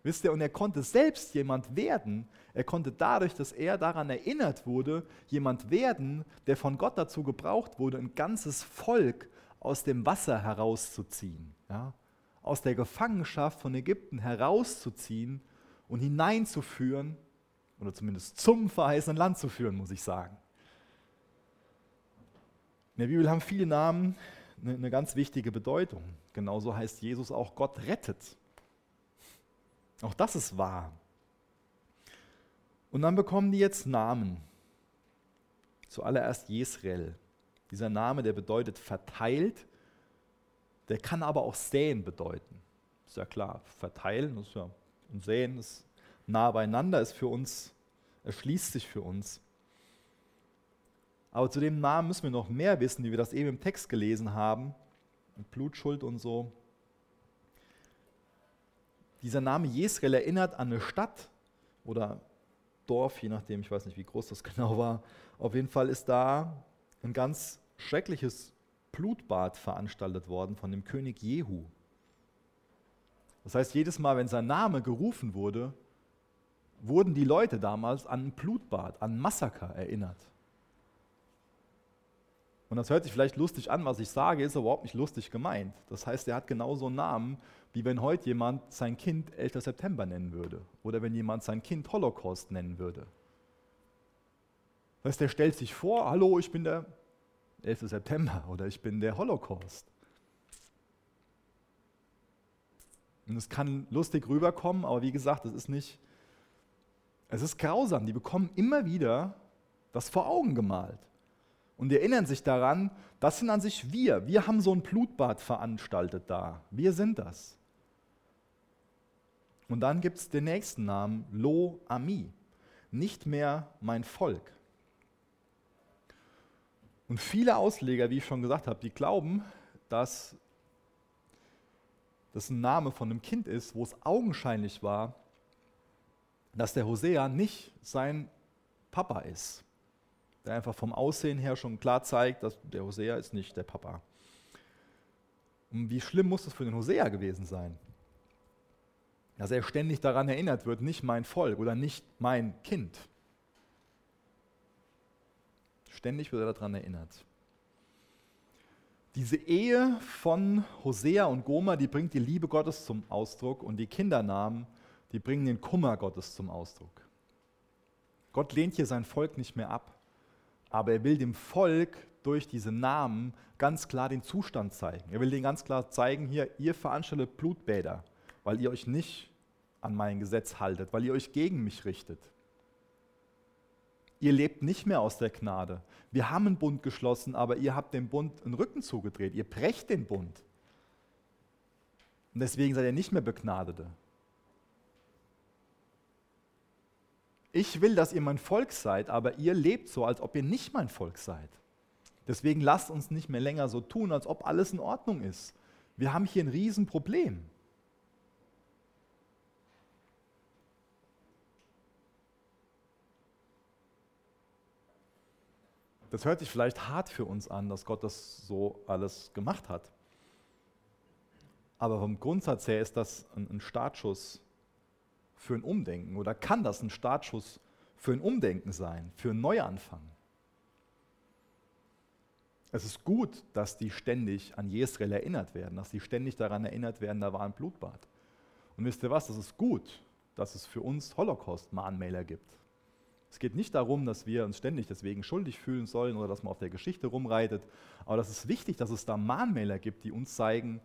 Wisst ihr, und er konnte selbst jemand werden. Er konnte dadurch, dass er daran erinnert wurde, jemand werden, der von Gott dazu gebraucht wurde, ein ganzes Volk aus dem Wasser herauszuziehen. Ja? Aus der Gefangenschaft von Ägypten herauszuziehen und hineinzuführen, oder zumindest zum verheißenen Land zu führen, muss ich sagen. In der Bibel haben viele Namen eine, eine ganz wichtige Bedeutung. Genauso heißt Jesus auch, Gott rettet. Auch das ist wahr. Und dann bekommen die jetzt Namen. Zuallererst Jesrel. Dieser Name, der bedeutet verteilt, der kann aber auch säen bedeuten. Ist ja klar, verteilen ist ja, und säen ist nah beieinander, ist für uns, erschließt sich für uns. Aber zu dem Namen müssen wir noch mehr wissen, wie wir das eben im Text gelesen haben, mit Blutschuld und so. Dieser Name Jesreel erinnert an eine Stadt oder Dorf, je nachdem, ich weiß nicht, wie groß das genau war. Auf jeden Fall ist da ein ganz schreckliches Blutbad veranstaltet worden von dem König Jehu. Das heißt, jedes Mal, wenn sein Name gerufen wurde, wurden die Leute damals an ein Blutbad, an Massaker erinnert. Und das hört sich vielleicht lustig an, was ich sage, ist aber überhaupt nicht lustig gemeint. Das heißt, er hat genauso einen Namen, wie wenn heute jemand sein Kind 11. September nennen würde oder wenn jemand sein Kind Holocaust nennen würde. Das heißt, er stellt sich vor, hallo, ich bin der 11. September oder ich bin der Holocaust. Und es kann lustig rüberkommen, aber wie gesagt, es ist nicht, es ist grausam. Die bekommen immer wieder das vor Augen gemalt und die erinnern sich daran, das sind an sich wir. Wir haben so ein Blutbad veranstaltet da. Wir sind das. Und dann gibt es den nächsten Namen, Lo Ami, nicht mehr mein Volk. Und viele Ausleger, wie ich schon gesagt habe, die glauben, dass das ein Name von einem Kind ist, wo es augenscheinlich war, dass der Hosea nicht sein Papa ist. Der einfach vom Aussehen her schon klar zeigt, dass der Hosea ist nicht der Papa. Und wie schlimm muss es für den Hosea gewesen sein? Dass er ständig daran erinnert wird, nicht mein Volk oder nicht mein Kind. Ständig wird er daran erinnert. Diese Ehe von Hosea und Goma, die bringt die Liebe Gottes zum Ausdruck und die Kindernamen, die bringen den Kummer Gottes zum Ausdruck. Gott lehnt hier sein Volk nicht mehr ab, aber er will dem Volk durch diese Namen ganz klar den Zustand zeigen. Er will denen ganz klar zeigen, hier, ihr veranstaltet Blutbäder, weil ihr euch nicht an mein Gesetz haltet, weil ihr euch gegen mich richtet. Ihr lebt nicht mehr aus der Gnade. Wir haben einen Bund geschlossen, aber ihr habt dem Bund einen Rücken zugedreht. Ihr brecht den Bund. Und deswegen seid ihr nicht mehr Begnadete. Ich will, dass ihr mein Volk seid, aber ihr lebt so, als ob ihr nicht mein Volk seid. Deswegen lasst uns nicht mehr länger so tun, als ob alles in Ordnung ist. Wir haben hier ein Riesenproblem. Das hört sich vielleicht hart für uns an, dass Gott das so alles gemacht hat. Aber vom Grundsatz her ist das ein, Startschuss für ein Umdenken oder kann das ein Startschuss für ein Umdenken sein, für einen Neuanfang. Es ist gut, dass die ständig an Jesrael erinnert werden, dass die ständig daran erinnert werden, da war ein Blutbad. Und wisst ihr was, das ist gut, dass es für uns Holocaust-Mahnmäler gibt. Es geht nicht darum, dass wir uns ständig deswegen schuldig fühlen sollen oder dass man auf der Geschichte rumreitet, aber das ist wichtig, dass es da Mahnmäler gibt, die uns zeigen,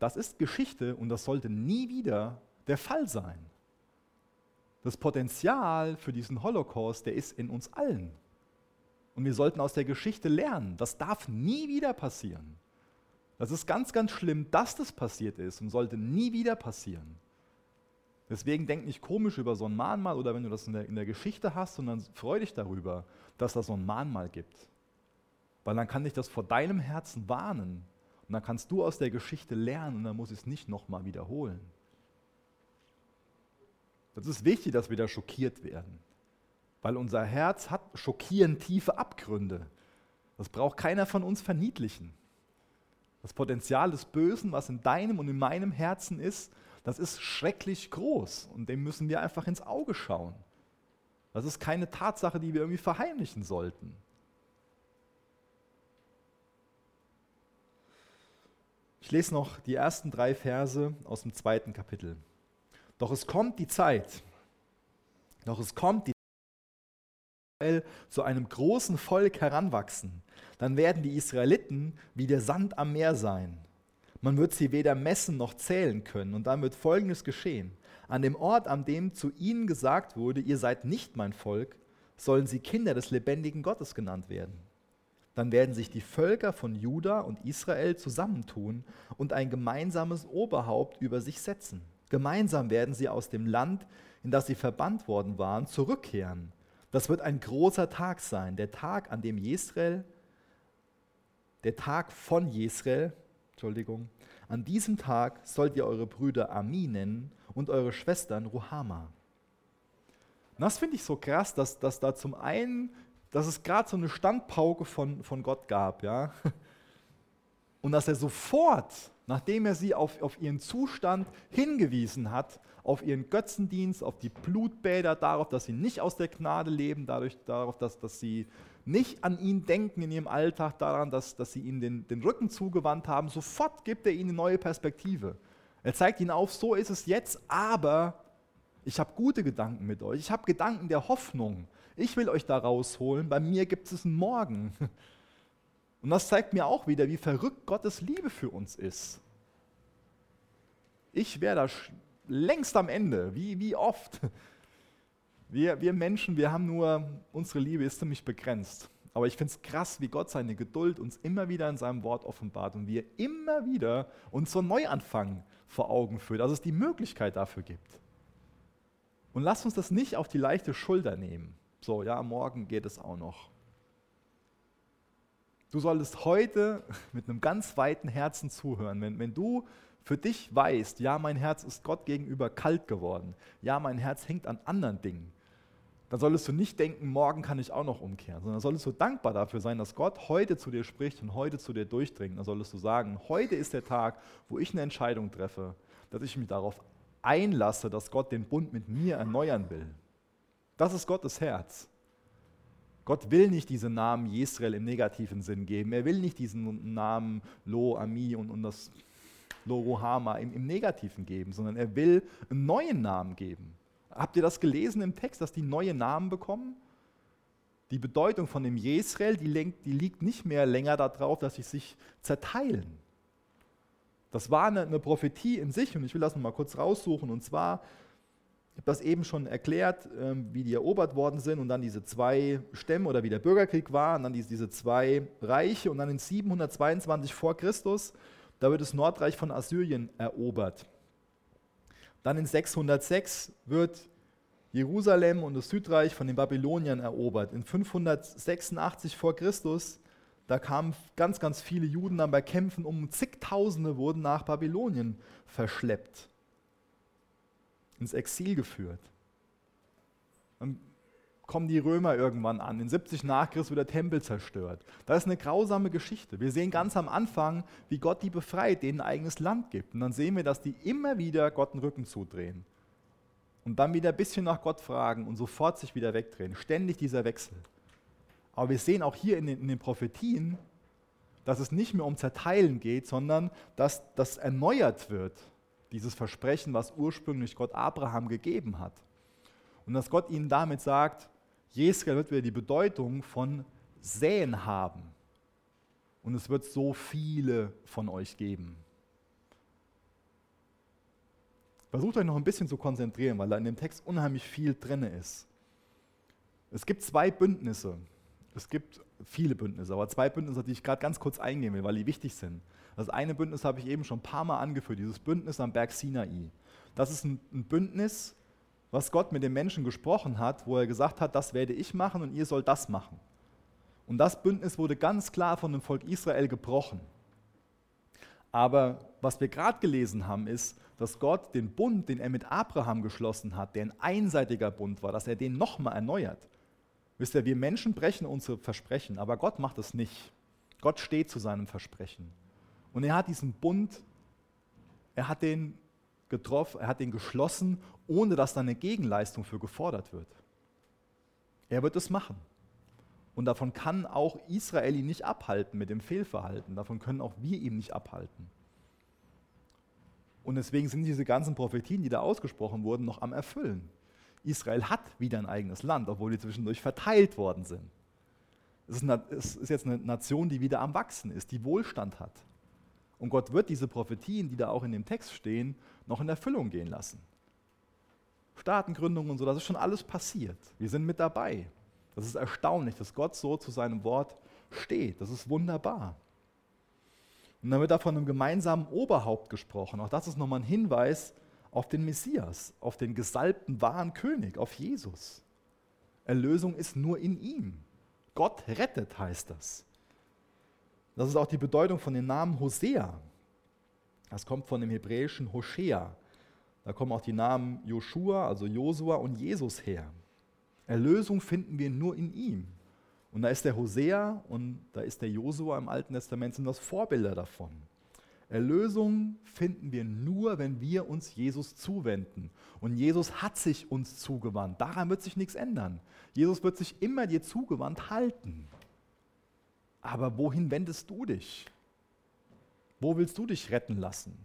das ist Geschichte und das sollte nie wieder der Fall sein. Das Potenzial für diesen Holocaust, der ist in uns allen. Und wir sollten aus der Geschichte lernen. Das darf nie wieder passieren. Das ist ganz, ganz schlimm, dass das passiert ist und sollte nie wieder passieren. Deswegen denk nicht komisch über so ein Mahnmal oder wenn du das in der, in der Geschichte hast, sondern freu dich darüber, dass das so ein Mahnmal gibt. Weil dann kann dich das vor deinem Herzen warnen und dann kannst du aus der Geschichte lernen und dann muss ich es nicht nochmal wiederholen. Das ist wichtig, dass wir da schockiert werden, weil unser Herz hat schockierend tiefe Abgründe. Das braucht keiner von uns verniedlichen. Das Potenzial des Bösen, was in deinem und in meinem Herzen ist, das ist schrecklich groß und dem müssen wir einfach ins Auge schauen. Das ist keine Tatsache, die wir irgendwie verheimlichen sollten. Ich lese noch die ersten drei Verse aus dem zweiten Kapitel. Doch es kommt die Zeit, doch es kommt die Zeit, zu einem großen Volk heranwachsen. Dann werden die Israeliten wie der Sand am Meer sein man wird sie weder messen noch zählen können. Und dann wird Folgendes geschehen. An dem Ort, an dem zu ihnen gesagt wurde, ihr seid nicht mein Volk, sollen sie Kinder des lebendigen Gottes genannt werden. Dann werden sich die Völker von Juda und Israel zusammentun und ein gemeinsames Oberhaupt über sich setzen. Gemeinsam werden sie aus dem Land, in das sie verbannt worden waren, zurückkehren. Das wird ein großer Tag sein, der Tag, an dem Jesrael, der Tag von Jesrael, Entschuldigung, an diesem Tag sollt ihr eure Brüder Ami nennen und eure Schwestern Ruhama. Das finde ich so krass, dass, dass da zum einen, dass es gerade so eine Standpauke von, von Gott gab, ja. Und dass er sofort nachdem er sie auf, auf ihren Zustand hingewiesen hat, auf ihren Götzendienst, auf die Blutbäder, darauf, dass sie nicht aus der Gnade leben, dadurch, darauf, dass, dass sie nicht an ihn denken in ihrem Alltag, daran, dass, dass sie ihnen den, den Rücken zugewandt haben, sofort gibt er ihnen eine neue Perspektive. Er zeigt ihnen auf, so ist es jetzt, aber ich habe gute Gedanken mit euch. Ich habe Gedanken der Hoffnung. Ich will euch da rausholen. Bei mir gibt es einen Morgen. Und das zeigt mir auch wieder, wie verrückt Gottes Liebe für uns ist. Ich wäre da längst am Ende, wie, wie oft. Wir, wir Menschen, wir haben nur, unsere Liebe ist ziemlich begrenzt. Aber ich finde es krass, wie Gott seine Geduld uns immer wieder in seinem Wort offenbart und wie er immer wieder uns so einen Neuanfang vor Augen führt, dass es die Möglichkeit dafür gibt. Und lasst uns das nicht auf die leichte Schulter nehmen. So, ja, morgen geht es auch noch. Du solltest heute mit einem ganz weiten Herzen zuhören. Wenn, wenn du für dich weißt, ja, mein Herz ist Gott gegenüber kalt geworden, ja, mein Herz hängt an anderen Dingen, dann solltest du nicht denken, morgen kann ich auch noch umkehren, sondern solltest du dankbar dafür sein, dass Gott heute zu dir spricht und heute zu dir durchdringt. Dann solltest du sagen, heute ist der Tag, wo ich eine Entscheidung treffe, dass ich mich darauf einlasse, dass Gott den Bund mit mir erneuern will. Das ist Gottes Herz. Gott will nicht diesen Namen Jesrael im negativen Sinn geben. Er will nicht diesen Namen Lo, Ami und, und das Lo Rohama im, im negativen geben, sondern er will einen neuen Namen geben. Habt ihr das gelesen im Text, dass die neue Namen bekommen? Die Bedeutung von dem Jesrael, die, die liegt nicht mehr länger darauf, dass sie sich zerteilen. Das war eine, eine Prophetie in sich und ich will das nochmal kurz raussuchen. Und zwar ich habe das eben schon erklärt, ähm, wie die erobert worden sind und dann diese zwei Stämme oder wie der Bürgerkrieg war und dann diese zwei Reiche und dann in 722 vor Christus, da wird das Nordreich von Assyrien erobert. Dann in 606 wird Jerusalem und das Südreich von den Babyloniern erobert. In 586 vor Christus, da kamen ganz, ganz viele Juden dann bei Kämpfen um, zigtausende wurden nach Babylonien verschleppt ins Exil geführt. Dann kommen die Römer irgendwann an. In 70 nach Christus wird der Tempel zerstört. Das ist eine grausame Geschichte. Wir sehen ganz am Anfang, wie Gott die befreit, denen ein eigenes Land gibt. Und dann sehen wir, dass die immer wieder Gott den Rücken zudrehen. Und dann wieder ein bisschen nach Gott fragen und sofort sich wieder wegdrehen. Ständig dieser Wechsel. Aber wir sehen auch hier in den, in den Prophetien, dass es nicht mehr um Zerteilen geht, sondern dass das erneuert wird dieses Versprechen, was ursprünglich Gott Abraham gegeben hat. Und dass Gott ihnen damit sagt, Jeskel wird wieder die Bedeutung von Säen haben. Und es wird so viele von euch geben. Versucht euch noch ein bisschen zu konzentrieren, weil da in dem Text unheimlich viel drin ist. Es gibt zwei Bündnisse. Es gibt viele Bündnisse, aber zwei Bündnisse, die ich gerade ganz kurz eingehen will, weil die wichtig sind. Das eine Bündnis habe ich eben schon ein paar Mal angeführt, dieses Bündnis am Berg Sinai. Das ist ein, ein Bündnis, was Gott mit den Menschen gesprochen hat, wo er gesagt hat, das werde ich machen und ihr sollt das machen. Und das Bündnis wurde ganz klar von dem Volk Israel gebrochen. Aber was wir gerade gelesen haben, ist, dass Gott den Bund, den er mit Abraham geschlossen hat, der ein einseitiger Bund war, dass er den nochmal erneuert. Wisst ihr, wir Menschen brechen unsere Versprechen, aber Gott macht es nicht. Gott steht zu seinem Versprechen. Und er hat diesen Bund, er hat den getroffen, er hat den geschlossen, ohne dass da eine Gegenleistung für gefordert wird. Er wird es machen. Und davon kann auch Israel ihn nicht abhalten mit dem Fehlverhalten. Davon können auch wir ihn nicht abhalten. Und deswegen sind diese ganzen Prophetien, die da ausgesprochen wurden, noch am Erfüllen. Israel hat wieder ein eigenes Land, obwohl die zwischendurch verteilt worden sind. Es ist, jetzt eine Nation, die wieder am Wachsen ist, die Wohlstand hat. Und Gott wird diese Prophetien, die da auch in dem Text stehen, noch in Erfüllung gehen lassen. Staatengründung und so, das ist schon alles passiert. Wir sind mit dabei. Das ist erstaunlich, dass Gott so zu seinem Wort steht. Das ist wunderbar. Und dann wird da von einem gemeinsamen Oberhaupt gesprochen. Auch das ist nochmal ein Hinweis auf den Messias, auf den gesalbten wahren König, auf Jesus. Erlösung ist nur in ihm. Gott rettet, heißt das. Das ist auch die Bedeutung von dem Namen Hosea. Das kommt von dem hebräischen Hoshea. Da kommen auch die Namen Joshua, also Josua und Jesus her. Erlösung finden wir nur in ihm. Und da ist der Hosea und da ist der Josua im Alten Testament, sind das Vorbilder davon. Erlösung finden wir nur, wenn wir uns Jesus zuwenden. Und Jesus hat sich uns zugewandt. Daran wird sich nichts ändern. Jesus wird sich immer dir zugewandt halten. Aber wohin wendest du dich? Wo willst du dich retten lassen?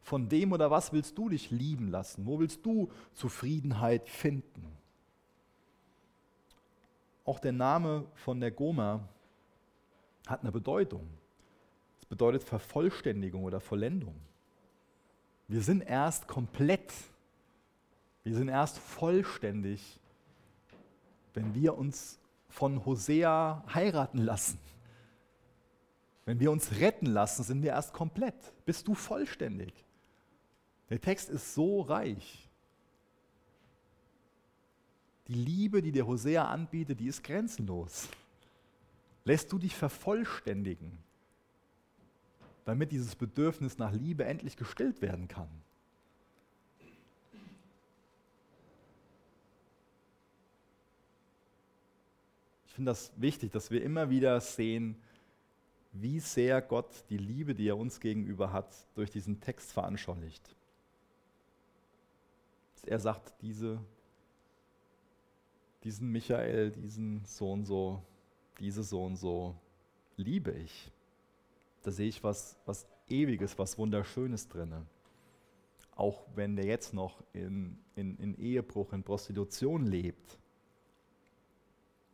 Von dem oder was willst du dich lieben lassen? Wo willst du Zufriedenheit finden? Auch der Name von der Goma hat eine Bedeutung. Es bedeutet Vervollständigung oder Vollendung. Wir sind erst komplett, wir sind erst vollständig, wenn wir uns von Hosea heiraten lassen. Wenn wir uns retten lassen, sind wir erst komplett. Bist du vollständig? Der Text ist so reich. Die Liebe, die der Hosea anbietet, die ist grenzenlos. Lässt du dich vervollständigen, damit dieses Bedürfnis nach Liebe endlich gestillt werden kann? Ich finde das wichtig, dass wir immer wieder sehen, wie sehr Gott die Liebe, die er uns gegenüber hat, durch diesen Text veranschaulicht. Er sagt, diese diesen Michael, diesen so und so, diese so und so liebe ich. Da sehe ich was, was Ewiges, was Wunderschönes drin. Auch wenn der jetzt noch in, in, in Ehebruch, in Prostitution lebt.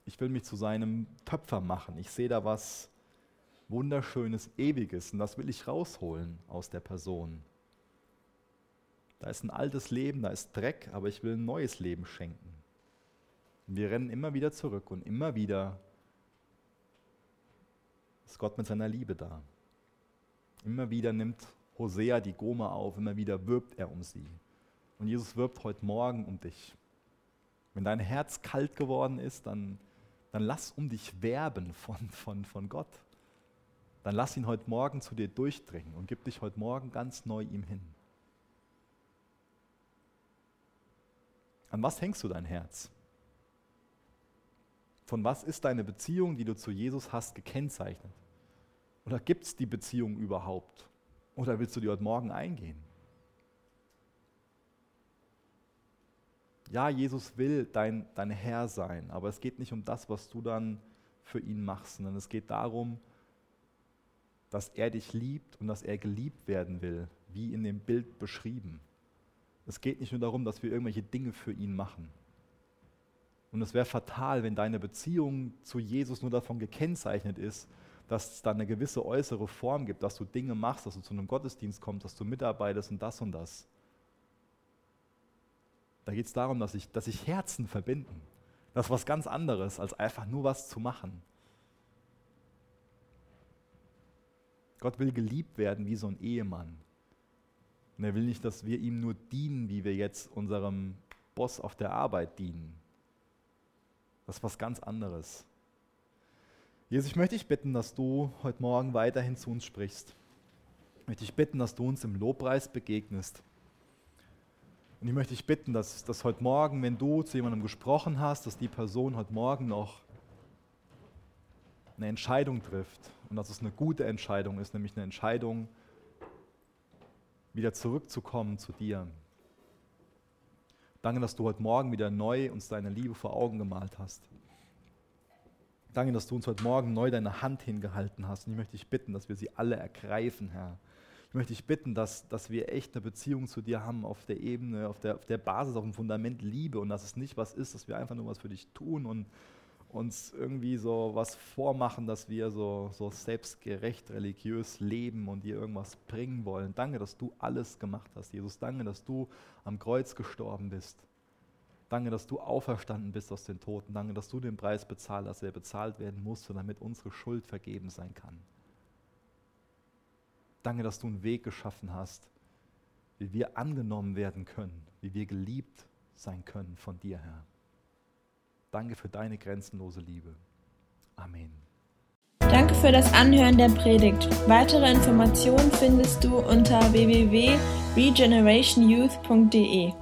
Ich will mich zu seinem Töpfer machen. Ich sehe da was Wunderschönes, Ewiges und das will ich rausholen aus der Person. Da ist ein altes Leben, da ist Dreck, aber ich will ein neues Leben schenken. Wir rennen immer wieder zurück und immer wieder ist Gott mit seiner Liebe da. Immer wieder nimmt Hosea die Goma auf, immer wieder wirbt er um sie. Und Jesus wirbt heute Morgen um dich. Wenn dein Herz kalt geworden ist, dann, dann lass um dich werben von, von, von Gott. Dann lass ihn heute Morgen zu dir durchdringen und gib dich heute Morgen ganz neu ihm hin. An was hängst du dein Herz? Von was ist deine Beziehung, die du zu Jesus hast, gekennzeichnet? Oder gibt es die Beziehung überhaupt? Oder willst du die heute Morgen eingehen? Ja, Jesus will dein, dein Herr sein, aber es geht nicht um das, was du dann für ihn machst, sondern es geht darum, dass er dich liebt und dass er geliebt werden will, wie in dem Bild beschrieben. Es geht nicht nur darum, dass wir irgendwelche Dinge für ihn machen. Und es wäre fatal, wenn deine Beziehung zu Jesus nur davon gekennzeichnet ist, dass es da eine gewisse äußere Form gibt, dass du Dinge machst, dass du zu einem Gottesdienst kommst, dass du mitarbeitest und das und das. Da geht es darum, dass sich dass ich Herzen verbinden. Das ist was ganz anderes, als einfach nur was zu machen. Gott will geliebt werden wie so ein Ehemann. Und er will nicht, dass wir ihm nur dienen, wie wir jetzt unserem Boss auf der Arbeit dienen. Das ist was ganz anderes. Jesus, ich möchte dich bitten, dass du heute Morgen weiterhin zu uns sprichst. Ich möchte dich bitten, dass du uns im Lobpreis begegnest. Und ich möchte dich bitten, dass, dass heute Morgen, wenn du zu jemandem gesprochen hast, dass die Person heute Morgen noch eine Entscheidung trifft und dass es eine gute Entscheidung ist, nämlich eine Entscheidung, wieder zurückzukommen zu dir. Danke, dass du heute Morgen wieder neu uns deine Liebe vor Augen gemalt hast. Danke, dass du uns heute Morgen neu deine Hand hingehalten hast. Und ich möchte dich bitten, dass wir sie alle ergreifen, Herr. Ich möchte dich bitten, dass, dass wir echt eine Beziehung zu dir haben auf der Ebene, auf der, auf der Basis, auf dem Fundament Liebe und dass es nicht was ist, dass wir einfach nur was für dich tun und uns irgendwie so was vormachen, dass wir so, so selbstgerecht religiös leben und dir irgendwas bringen wollen. Danke, dass du alles gemacht hast, Jesus. Danke, dass du am Kreuz gestorben bist. Danke, dass du auferstanden bist aus den Toten. Danke, dass du den Preis bezahlt hast, der bezahlt werden musste, damit unsere Schuld vergeben sein kann. Danke, dass du einen Weg geschaffen hast, wie wir angenommen werden können, wie wir geliebt sein können von dir, Herr. Danke für deine grenzenlose Liebe. Amen. Danke für das Anhören der Predigt. Weitere Informationen findest du unter www.regenerationyouth.de.